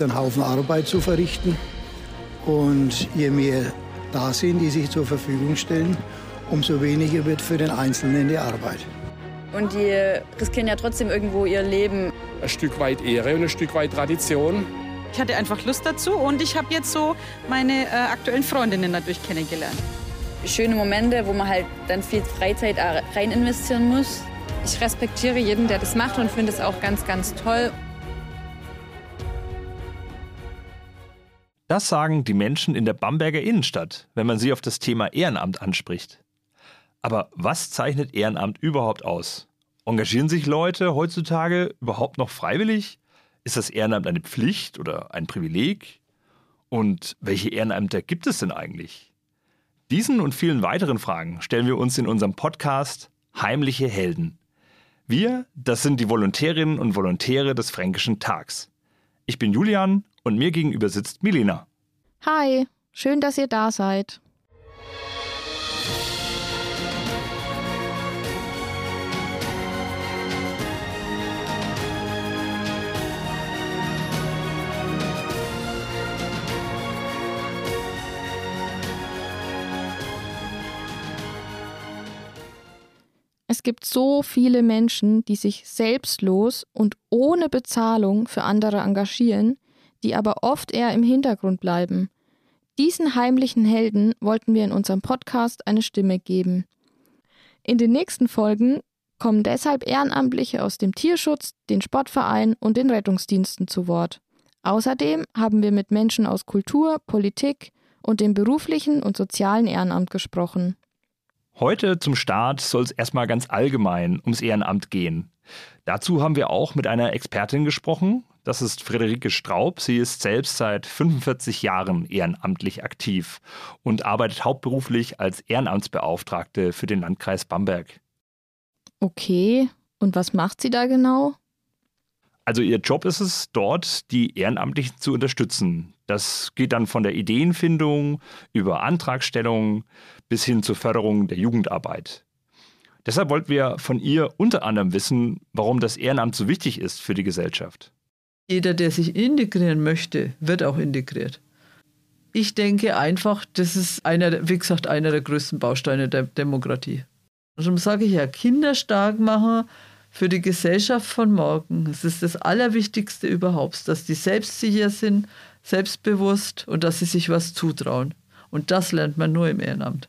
einen Haufen Arbeit zu verrichten. Und je mehr da sind, die sich zur Verfügung stellen, umso weniger wird für den Einzelnen die Arbeit. Und die riskieren ja trotzdem irgendwo ihr Leben. Ein Stück weit Ehre und ein Stück weit Tradition. Ich hatte einfach Lust dazu und ich habe jetzt so meine äh, aktuellen Freundinnen dadurch kennengelernt. Schöne Momente, wo man halt dann viel Freizeit rein investieren muss. Ich respektiere jeden, der das macht und finde es auch ganz, ganz toll. Das sagen die Menschen in der Bamberger Innenstadt, wenn man sie auf das Thema Ehrenamt anspricht. Aber was zeichnet Ehrenamt überhaupt aus? Engagieren sich Leute heutzutage überhaupt noch freiwillig? Ist das Ehrenamt eine Pflicht oder ein Privileg? Und welche Ehrenämter gibt es denn eigentlich? Diesen und vielen weiteren Fragen stellen wir uns in unserem Podcast Heimliche Helden. Wir, das sind die Volontärinnen und Volontäre des Fränkischen Tags. Ich bin Julian und mir gegenüber sitzt Milena. Hi, schön, dass ihr da seid. Es gibt so viele Menschen, die sich selbstlos und ohne Bezahlung für andere engagieren, die aber oft eher im Hintergrund bleiben. Diesen heimlichen Helden wollten wir in unserem Podcast eine Stimme geben. In den nächsten Folgen kommen deshalb Ehrenamtliche aus dem Tierschutz, den Sportvereinen und den Rettungsdiensten zu Wort. Außerdem haben wir mit Menschen aus Kultur, Politik und dem beruflichen und sozialen Ehrenamt gesprochen. Heute zum Start soll es erstmal ganz allgemein ums Ehrenamt gehen. Dazu haben wir auch mit einer Expertin gesprochen. Das ist Friederike Straub. Sie ist selbst seit 45 Jahren ehrenamtlich aktiv und arbeitet hauptberuflich als Ehrenamtsbeauftragte für den Landkreis Bamberg. Okay, und was macht sie da genau? Also ihr Job ist es, dort die Ehrenamtlichen zu unterstützen. Das geht dann von der Ideenfindung über Antragstellung bis hin zur Förderung der Jugendarbeit. Deshalb wollten wir von ihr unter anderem wissen, warum das Ehrenamt so wichtig ist für die Gesellschaft. Jeder, der sich integrieren möchte, wird auch integriert. Ich denke einfach, das ist einer, wie gesagt, einer der größten Bausteine der Demokratie. Darum sage ich ja, Kinder stark machen für die Gesellschaft von morgen. Es ist das Allerwichtigste überhaupt, dass die selbstsicher sind, selbstbewusst und dass sie sich was zutrauen. Und das lernt man nur im Ehrenamt.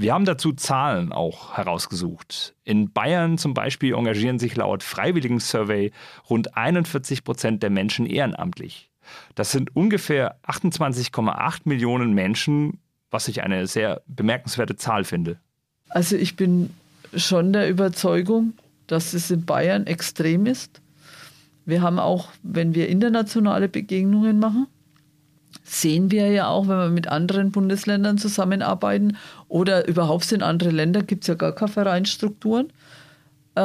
Wir haben dazu Zahlen auch herausgesucht. In Bayern zum Beispiel engagieren sich laut Freiwilligen Survey rund 41 Prozent der Menschen ehrenamtlich. Das sind ungefähr 28,8 Millionen Menschen, was ich eine sehr bemerkenswerte Zahl finde. Also ich bin schon der Überzeugung, dass es in Bayern extrem ist. Wir haben auch, wenn wir internationale Begegnungen machen, sehen wir ja auch, wenn wir mit anderen Bundesländern zusammenarbeiten oder überhaupt in andere Länder gibt es ja gar keine Vereinsstrukturen äh,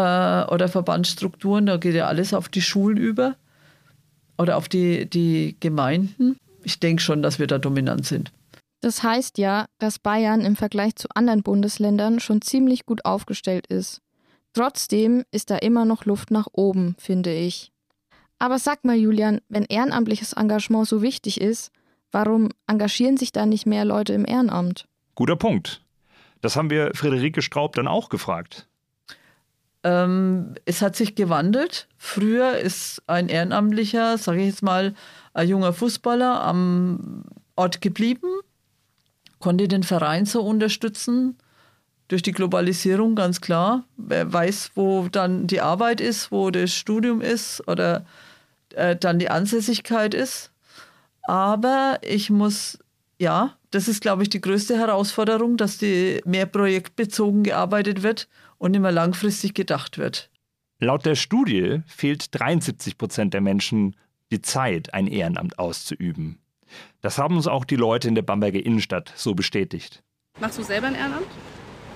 oder Verbandsstrukturen, da geht ja alles auf die Schulen über oder auf die, die Gemeinden. Ich denke schon, dass wir da dominant sind. Das heißt ja, dass Bayern im Vergleich zu anderen Bundesländern schon ziemlich gut aufgestellt ist. Trotzdem ist da immer noch Luft nach oben, finde ich. Aber sag mal, Julian, wenn ehrenamtliches Engagement so wichtig ist, warum engagieren sich da nicht mehr Leute im Ehrenamt? Guter Punkt. Das haben wir Friederike Straub dann auch gefragt. Ähm, es hat sich gewandelt. Früher ist ein Ehrenamtlicher, sage ich jetzt mal, ein junger Fußballer am Ort geblieben, konnte den Verein so unterstützen. Durch die Globalisierung ganz klar. Wer weiß, wo dann die Arbeit ist, wo das Studium ist oder äh, dann die Ansässigkeit ist. Aber ich muss, ja, das ist, glaube ich, die größte Herausforderung, dass die mehr projektbezogen gearbeitet wird und nicht mehr langfristig gedacht wird. Laut der Studie fehlt 73 Prozent der Menschen die Zeit, ein Ehrenamt auszuüben. Das haben uns auch die Leute in der Bamberger Innenstadt so bestätigt. Machst du selber ein Ehrenamt?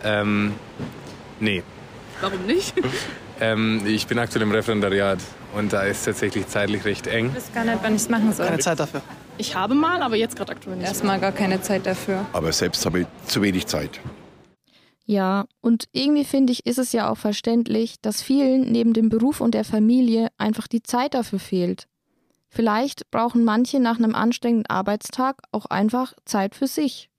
Ähm, nee. Warum nicht? ähm, ich bin aktuell im Referendariat und da ist tatsächlich zeitlich recht eng. Ich weiß gar nicht, wann ich es machen soll. Keine Zeit dafür. Ich habe mal, aber jetzt gerade aktuell nicht. Erstmal gar keine Zeit dafür. Aber selbst habe ich zu wenig Zeit. Ja, und irgendwie finde ich, ist es ja auch verständlich, dass vielen neben dem Beruf und der Familie einfach die Zeit dafür fehlt. Vielleicht brauchen manche nach einem anstrengenden Arbeitstag auch einfach Zeit für sich.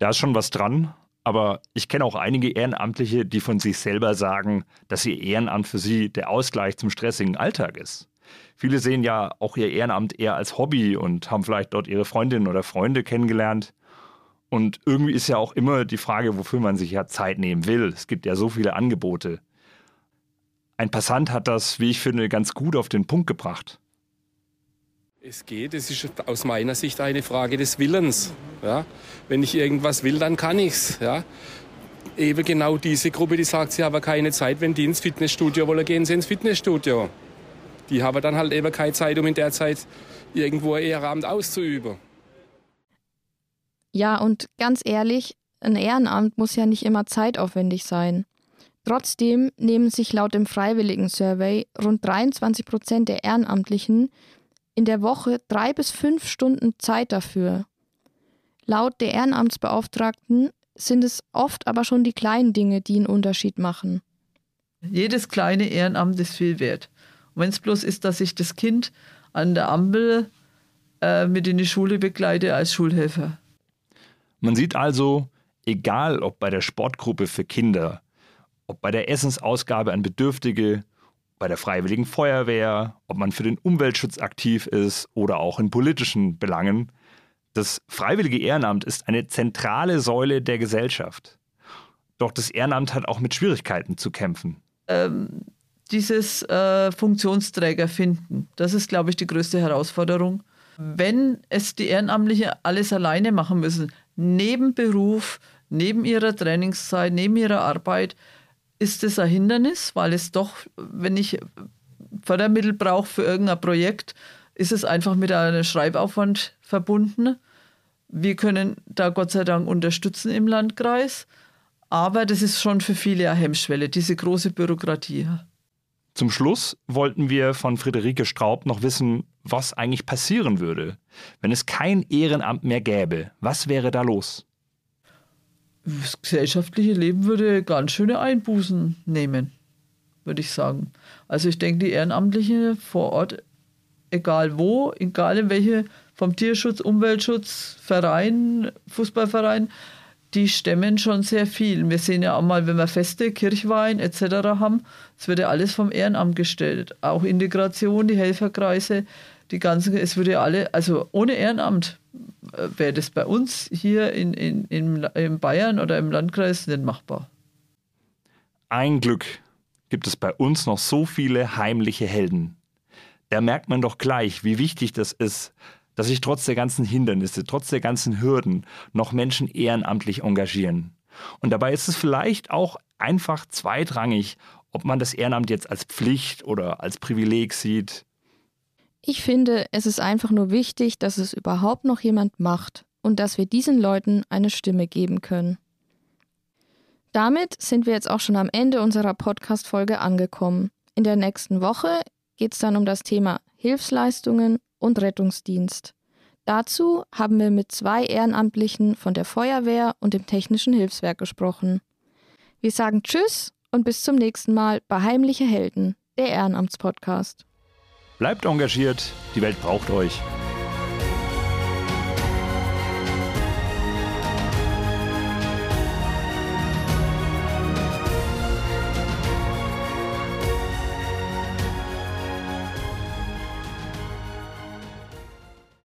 Da ist schon was dran, aber ich kenne auch einige Ehrenamtliche, die von sich selber sagen, dass ihr Ehrenamt für sie der Ausgleich zum stressigen Alltag ist. Viele sehen ja auch ihr Ehrenamt eher als Hobby und haben vielleicht dort ihre Freundinnen oder Freunde kennengelernt. Und irgendwie ist ja auch immer die Frage, wofür man sich ja Zeit nehmen will. Es gibt ja so viele Angebote. Ein Passant hat das, wie ich finde, ganz gut auf den Punkt gebracht. Es geht, es ist aus meiner Sicht eine Frage des Willens. Ja? Wenn ich irgendwas will, dann kann ich's. Ja? Eben genau diese Gruppe, die sagt, sie haben keine Zeit, wenn die ins Fitnessstudio wollen, gehen sie ins Fitnessstudio. Die haben dann halt eben keine Zeit, um in der Zeit irgendwo Ehrenamt auszuüben. Ja, und ganz ehrlich, ein Ehrenamt muss ja nicht immer zeitaufwendig sein. Trotzdem nehmen sich laut dem Freiwilligen Survey rund 23 Prozent der Ehrenamtlichen in der Woche drei bis fünf Stunden Zeit dafür. Laut der Ehrenamtsbeauftragten sind es oft aber schon die kleinen Dinge, die einen Unterschied machen. Jedes kleine Ehrenamt ist viel wert. Und wenn es bloß ist, dass ich das Kind an der Ampel äh, mit in die Schule begleite als Schulhelfer. Man sieht also, egal ob bei der Sportgruppe für Kinder, ob bei der Essensausgabe an Bedürftige, bei der Freiwilligen Feuerwehr, ob man für den Umweltschutz aktiv ist oder auch in politischen Belangen, das freiwillige Ehrenamt ist eine zentrale Säule der Gesellschaft. Doch das Ehrenamt hat auch mit Schwierigkeiten zu kämpfen. Ähm, dieses äh, Funktionsträger finden, das ist, glaube ich, die größte Herausforderung. Wenn es die Ehrenamtlichen alles alleine machen müssen, neben Beruf, neben ihrer Trainingszeit, neben ihrer Arbeit, ist es ein Hindernis, weil es doch, wenn ich Fördermittel brauche für irgendein Projekt, ist es einfach mit einem Schreibaufwand verbunden. Wir können da Gott sei Dank unterstützen im Landkreis, aber das ist schon für viele eine Hemmschwelle, diese große Bürokratie. Zum Schluss wollten wir von Friederike Straub noch wissen, was eigentlich passieren würde, wenn es kein Ehrenamt mehr gäbe. Was wäre da los? Das gesellschaftliche Leben würde ganz schöne Einbußen nehmen, würde ich sagen. Also ich denke, die Ehrenamtlichen vor Ort, egal wo, egal in welche, vom Tierschutz, Umweltschutz, Verein, Fußballverein, die stemmen schon sehr viel. Wir sehen ja auch mal, wenn wir Feste, Kirchwein etc. haben, es wird ja alles vom Ehrenamt gestellt. Auch Integration, die Helferkreise, die ganzen, es würde ja alle, also ohne Ehrenamt wäre das bei uns hier in, in, in, in Bayern oder im Landkreis nicht machbar. Ein Glück gibt es bei uns noch so viele heimliche Helden. Da merkt man doch gleich, wie wichtig das ist, dass sich trotz der ganzen Hindernisse, trotz der ganzen Hürden noch Menschen ehrenamtlich engagieren. Und dabei ist es vielleicht auch einfach zweitrangig, ob man das Ehrenamt jetzt als Pflicht oder als Privileg sieht. Ich finde, es ist einfach nur wichtig, dass es überhaupt noch jemand macht und dass wir diesen Leuten eine Stimme geben können. Damit sind wir jetzt auch schon am Ende unserer Podcast-Folge angekommen. In der nächsten Woche geht es dann um das Thema Hilfsleistungen und Rettungsdienst. Dazu haben wir mit zwei Ehrenamtlichen von der Feuerwehr und dem Technischen Hilfswerk gesprochen. Wir sagen Tschüss und bis zum nächsten Mal bei Heimliche Helden, der Ehrenamtspodcast. Bleibt engagiert, die Welt braucht euch.